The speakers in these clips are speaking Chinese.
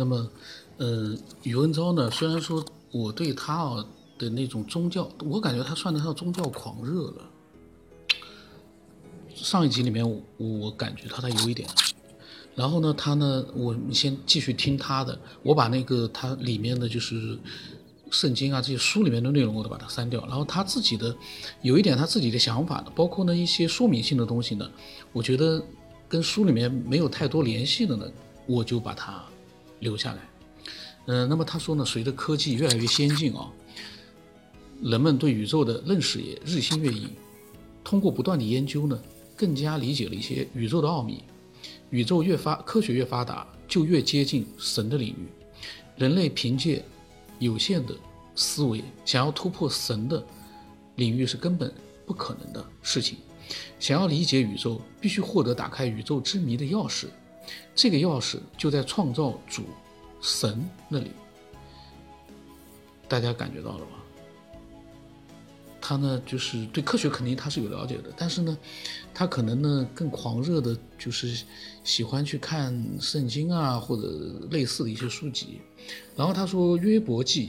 那么，呃，宇文昭呢，虽然说我对他啊的那种宗教，我感觉他算得上宗教狂热了。上一集里面我我感觉他他有一点，然后呢，他呢，我先继续听他的，我把那个他里面的就是圣经啊这些书里面的内容我都把它删掉，然后他自己的有一点他自己的想法的，包括呢一些说明性的东西呢，我觉得跟书里面没有太多联系的呢，我就把它留下来。嗯、那么他说呢，随着科技越来越先进啊，人们对宇宙的认识也日新月异，通过不断的研究呢，更加理解了一些宇宙的奥秘。宇宙越发科学越发达，就越接近神的领域。人类凭借有限的思维，想要突破神的领域是根本不可能的事情。想要理解宇宙，必须获得打开宇宙之谜的钥匙。这个钥匙就在创造主神那里。大家感觉到了吗？他呢，就是对科学肯定他是有了解的，但是呢，他可能呢更狂热的，就是喜欢去看圣经啊或者类似的一些书籍。然后他说《约伯记》，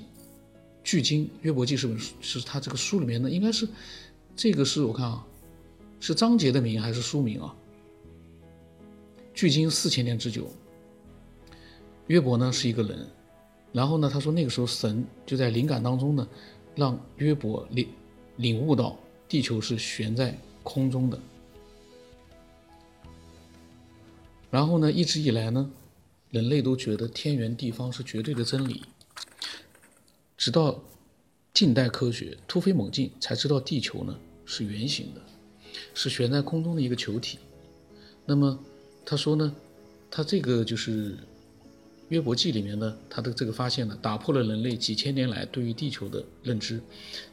距今《约伯记》是本书，是他这个书里面呢，应该是这个是我看啊，是章节的名还是书名啊？距今四千年之久。约伯呢是一个人，然后呢，他说那个时候神就在灵感当中呢，让约伯领领悟到地球是悬在空中的。然后呢，一直以来呢，人类都觉得天圆地方是绝对的真理，直到近代科学突飞猛进，才知道地球呢是圆形的，是悬在空中的一个球体。那么他说呢，他这个就是约伯记里面呢，他的这个发现呢，打破了人类几千年来对于地球的认知。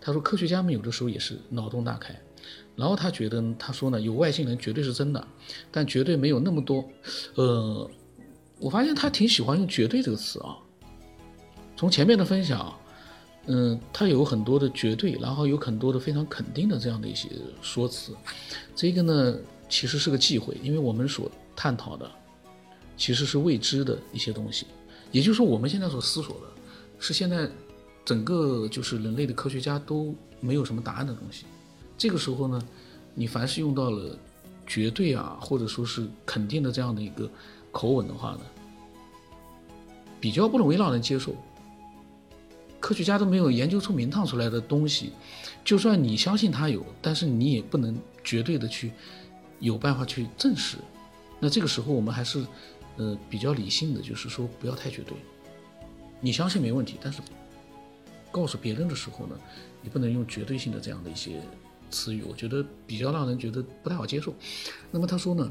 他说，科学家们有的时候也是脑洞大开。然后他觉得，他说呢，有外星人绝对是真的，但绝对没有那么多。呃，我发现他挺喜欢用“绝对”这个词啊。从前面的分享，嗯，他有很多的绝对，然后有很多的非常肯定的这样的一些说辞。这个呢，其实是个忌讳，因为我们所探讨的其实是未知的一些东西，也就是说，我们现在所思索的是现在整个就是人类的科学家都没有什么答案的东西。这个时候呢，你凡是用到了绝对啊，或者说是肯定的这样的一个口吻的话呢，比较不容易让人接受。科学家都没有研究出名堂出来的东西，就算你相信它有，但是你也不能绝对的去有办法去证实。那这个时候我们还是呃比较理性的，就是说不要太绝对。你相信没问题，但是告诉别人的时候呢，你不能用绝对性的这样的一些词语，我觉得比较让人觉得不太好接受。那么他说呢，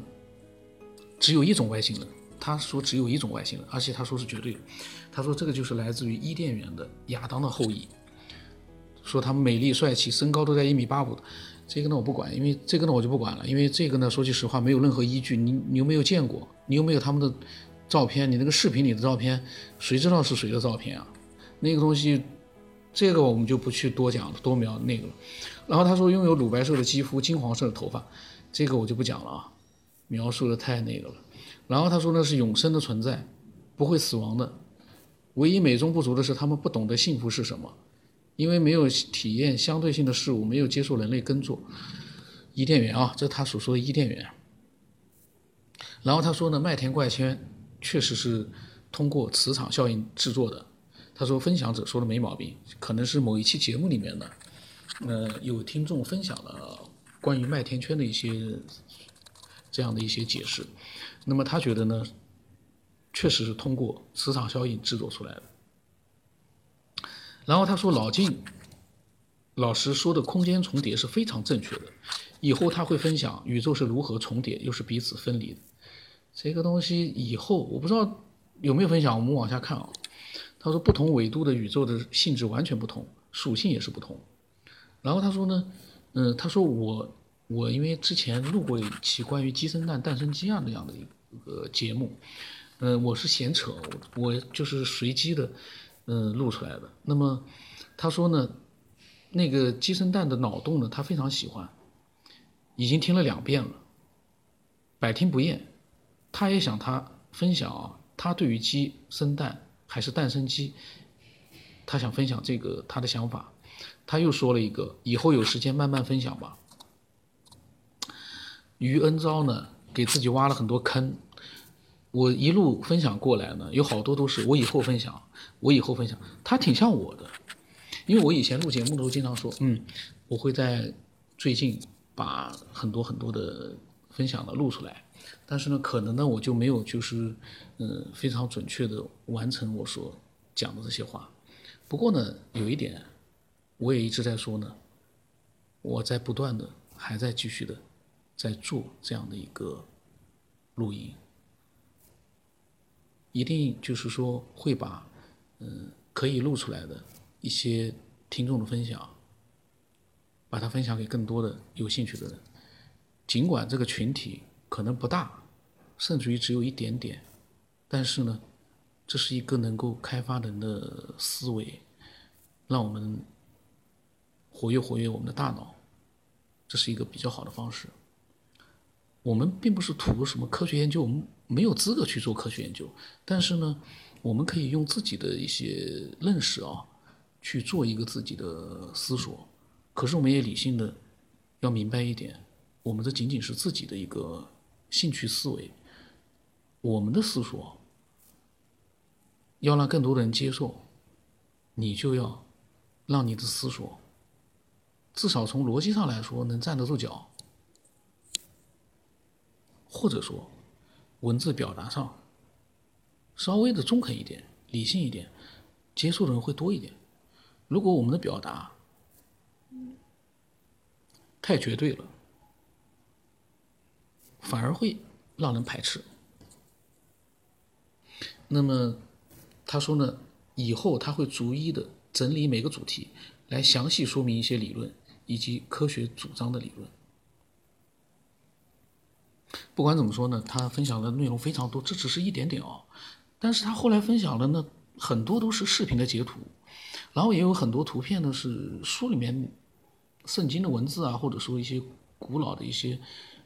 只有一种外星人，他说只有一种外星人，而且他说是绝对的。他说这个就是来自于伊甸园的亚当的后裔，说他美丽帅气，身高都在一米八五。这个呢我不管，因为这个呢我就不管了，因为这个呢说句实话没有任何依据。你你又没有见过？你又没有他们的照片？你那个视频里的照片，谁知道是谁的照片啊？那个东西，这个我们就不去多讲了，多描那个了。然后他说拥有乳白色的肌肤，金黄色的头发，这个我就不讲了啊，描述的太那个了。然后他说那是永生的存在，不会死亡的。唯一美中不足的是，他们不懂得幸福是什么，因为没有体验相对性的事物，没有接受人类耕作。伊甸园啊，这是他所说的伊甸园。然后他说呢，麦田怪圈确实是通过磁场效应制作的。他说分享者说的没毛病，可能是某一期节目里面呢，呃，有听众分享了关于麦田圈的一些这样的一些解释。那么他觉得呢，确实是通过磁场效应制作出来的。然后他说老晋老师说的空间重叠是非常正确的，以后他会分享宇宙是如何重叠又是彼此分离的。这个东西以后我不知道有没有分享，我们往下看啊。他说不同纬度的宇宙的性质完全不同，属性也是不同。然后他说呢，嗯，他说我我因为之前录过一期关于鸡生蛋蛋生鸡啊那样的一个节目，嗯，我是闲扯，我我就是随机的，嗯，录出来的。那么他说呢，那个鸡生蛋的脑洞呢，他非常喜欢，已经听了两遍了，百听不厌。他也想他分享啊，他对于鸡生蛋还是蛋生鸡，他想分享这个他的想法。他又说了一个，以后有时间慢慢分享吧。于恩昭呢，给自己挖了很多坑。我一路分享过来呢，有好多都是我以后分享，我以后分享。他挺像我的，因为我以前录节目的时候经常说，嗯，我会在最近把很多很多的分享的录出来，但是呢，可能呢我就没有就是嗯非常准确的完成我所讲的这些话。不过呢，有一点我也一直在说呢，我在不断的还在继续的。在做这样的一个录音，一定就是说会把嗯可以录出来的一些听众的分享，把它分享给更多的有兴趣的人。尽管这个群体可能不大，甚至于只有一点点，但是呢，这是一个能够开发人的思维，让我们活跃活跃我们的大脑，这是一个比较好的方式。我们并不是图什么科学研究，我们没有资格去做科学研究。但是呢，我们可以用自己的一些认识啊，去做一个自己的思索。可是我们也理性的要明白一点，我们这仅仅是自己的一个兴趣思维。我们的思索要让更多的人接受，你就要让你的思索至少从逻辑上来说能站得住脚。或者说，文字表达上稍微的中肯一点、理性一点，接受的人会多一点。如果我们的表达太绝对了，反而会让人排斥。那么他说呢，以后他会逐一的整理每个主题，来详细说明一些理论以及科学主张的理论。不管怎么说呢，他分享的内容非常多，这只是一点点哦。但是他后来分享的呢，很多都是视频的截图，然后也有很多图片呢是书里面圣经的文字啊，或者说一些古老的一些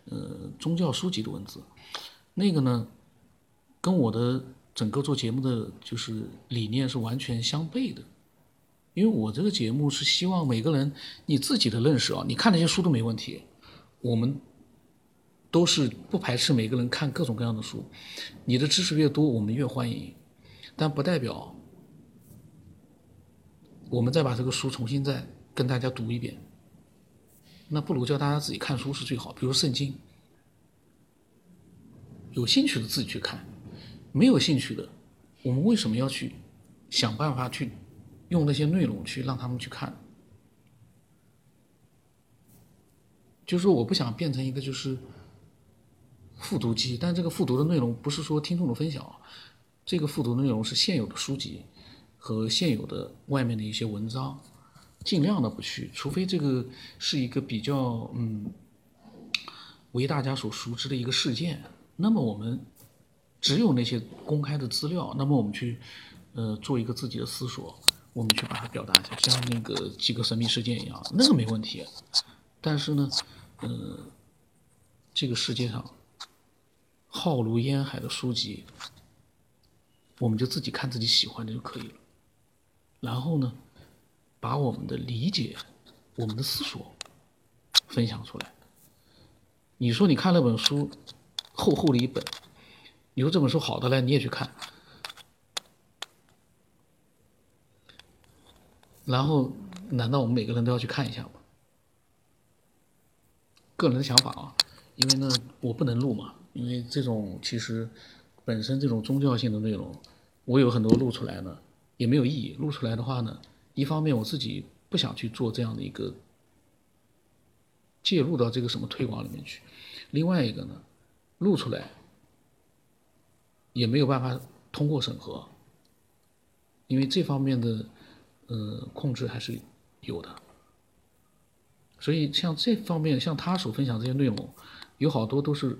呃宗教书籍的文字。那个呢，跟我的整个做节目的就是理念是完全相悖的。因为我这个节目是希望每个人你自己的认识啊，你看那些书都没问题，我们。都是不排斥每个人看各种各样的书，你的知识越多，我们越欢迎，但不代表我们再把这个书重新再跟大家读一遍。那不如叫大家自己看书是最好，比如圣经，有兴趣的自己去看，没有兴趣的，我们为什么要去想办法去用那些内容去让他们去看？就是说，我不想变成一个就是。复读机，但这个复读的内容不是说听众的分享，这个复读的内容是现有的书籍和现有的外面的一些文章，尽量的不去，除非这个是一个比较嗯为大家所熟知的一个事件，那么我们只有那些公开的资料，那么我们去呃做一个自己的思索，我们去把它表达一下，像那个几个神秘事件一样，那个没问题，但是呢，呃，这个世界上。浩如烟海的书籍，我们就自己看自己喜欢的就可以了。然后呢，把我们的理解、我们的思索分享出来。你说你看了本书，厚厚的一本，你说这本书好的嘞，你也去看。然后，难道我们每个人都要去看一下吗？个人的想法啊，因为呢，我不能录嘛。因为这种其实本身这种宗教性的内容，我有很多录出来呢，也没有意义。录出来的话呢，一方面我自己不想去做这样的一个介入到这个什么推广里面去，另外一个呢，录出来也没有办法通过审核，因为这方面的呃控制还是有的。所以像这方面，像他所分享这些内容，有好多都是。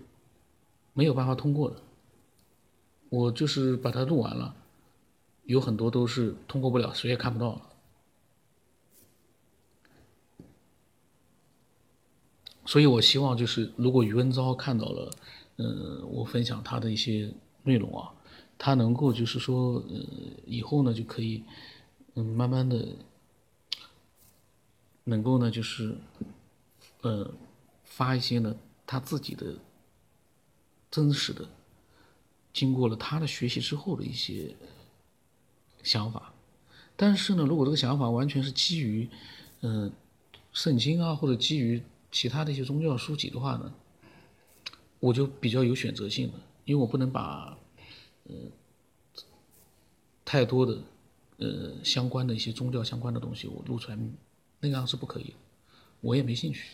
没有办法通过的，我就是把它录完了，有很多都是通过不了，谁也看不到了。所以我希望就是，如果余文昭看到了，嗯，我分享他的一些内容啊，他能够就是说，呃，以后呢就可以，嗯，慢慢的，能够呢就是，呃，发一些呢他自己的真实的，经过了他的学习之后的一些想法。但是呢，如果这个想法完全是基于，嗯，圣经啊，或者基于其他的一些宗教书籍的话呢，我就比较有选择性的，因为我不能把。呃，太多的呃相关的一些宗教相关的东西，我录出来，那样是不可以的，我也没兴趣。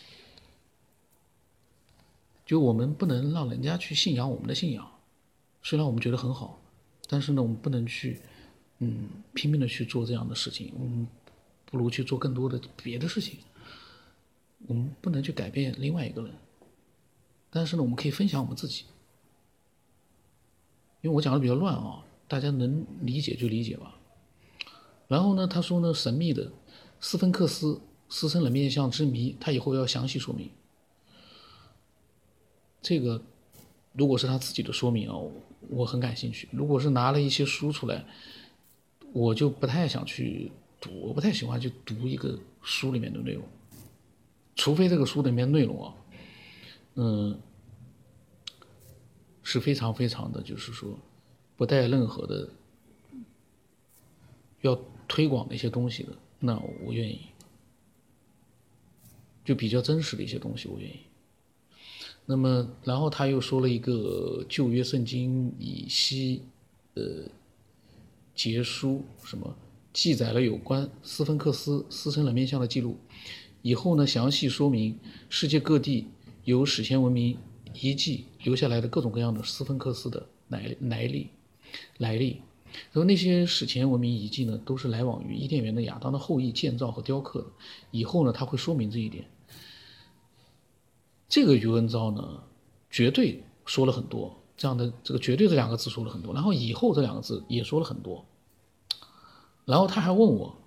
就我们不能让人家去信仰我们的信仰，虽然我们觉得很好，但是呢，我们不能去嗯拼命的去做这样的事情，我们不如去做更多的别的事情。我们不能去改变另外一个人，但是呢，我们可以分享我们自己。因为我讲的比较乱啊，大家能理解就理解吧。然后呢，他说呢，神秘的斯芬克斯狮身人面像之谜，他以后要详细说明。这个如果是他自己的说明啊，我很感兴趣。如果是拿了一些书出来，我就不太想去读，我不太喜欢去读一个书里面的内容，除非这个书里面内容啊，嗯。是非常非常的，就是说，不带任何的要推广的一些东西的，那我愿意，就比较真实的一些东西，我愿意。那么，然后他又说了一个旧约圣经以西，呃，结书什么记载了有关斯芬克斯狮身人面像的记录，以后呢，详细说明世界各地有史前文明。遗迹留下来的各种各样的斯芬克斯的来来历，来历，然后那些史前文明遗迹呢，都是来往于伊甸园的亚当的后裔建造和雕刻的。以后呢，他会说明这一点。这个余文昭呢，绝对说了很多这样的这个“绝对”这两个字说了很多，然后“以后”这两个字也说了很多。然后他还问我，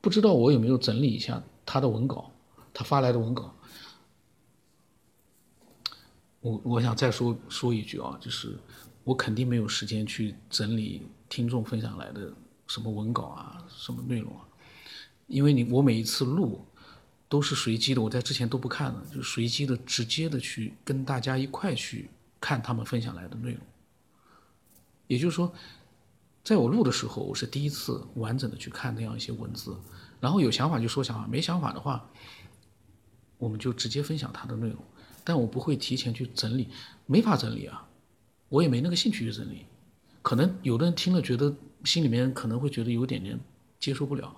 不知道我有没有整理一下他的文稿，他发来的文稿。我我想再说说一句啊，就是我肯定没有时间去整理听众分享来的什么文稿啊，什么内容啊，因为你我每一次录都是随机的，我在之前都不看的，就随机的直接的去跟大家一块去看他们分享来的内容。也就是说，在我录的时候，我是第一次完整的去看那样一些文字，然后有想法就说想法，没想法的话，我们就直接分享他的内容。但我不会提前去整理，没法整理啊，我也没那个兴趣去整理。可能有的人听了觉得心里面可能会觉得有点点接受不了，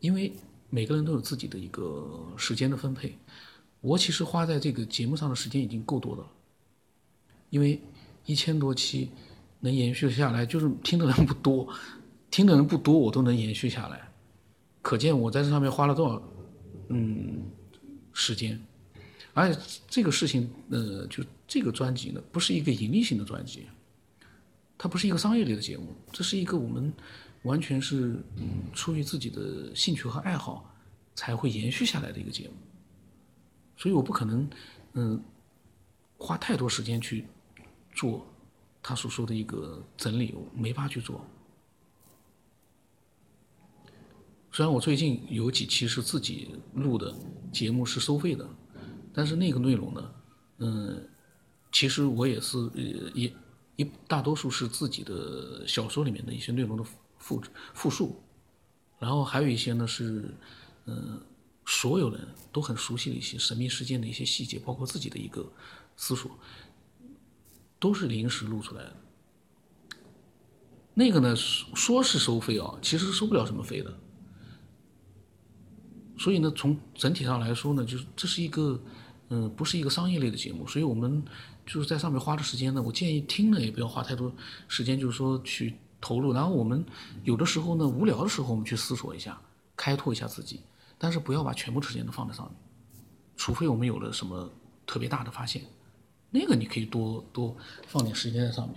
因为每个人都有自己的一个时间的分配。我其实花在这个节目上的时间已经够多的了，因为一千多期能延续下来，就是听的人不多，听的人不多，我都能延续下来，可见我在这上面花了多少嗯时间。而且这个事情，呃，就这个专辑呢，不是一个盈利性的专辑，它不是一个商业类的节目，这是一个我们完全是出于自己的兴趣和爱好才会延续下来的一个节目，所以我不可能嗯花太多时间去做他所说的一个整理，我没法去做。虽然我最近有几期是自己录的节目是收费的。但是那个内容呢，嗯，其实我也是，呃，也一大多数是自己的小说里面的一些内容的复复述，然后还有一些呢是，嗯，所有人都很熟悉的一些神秘事件的一些细节，包括自己的一个思索，都是临时录出来的。那个呢说是收费啊，其实收不了什么费的。所以呢，从整体上来说呢，就是这是一个，嗯，不是一个商业类的节目，所以我们就是在上面花的时间呢，我建议听了也不要花太多时间，就是说去投入。然后我们有的时候呢，无聊的时候我们去思索一下，开拓一下自己，但是不要把全部时间都放在上面，除非我们有了什么特别大的发现，那个你可以多多放点时间在上面。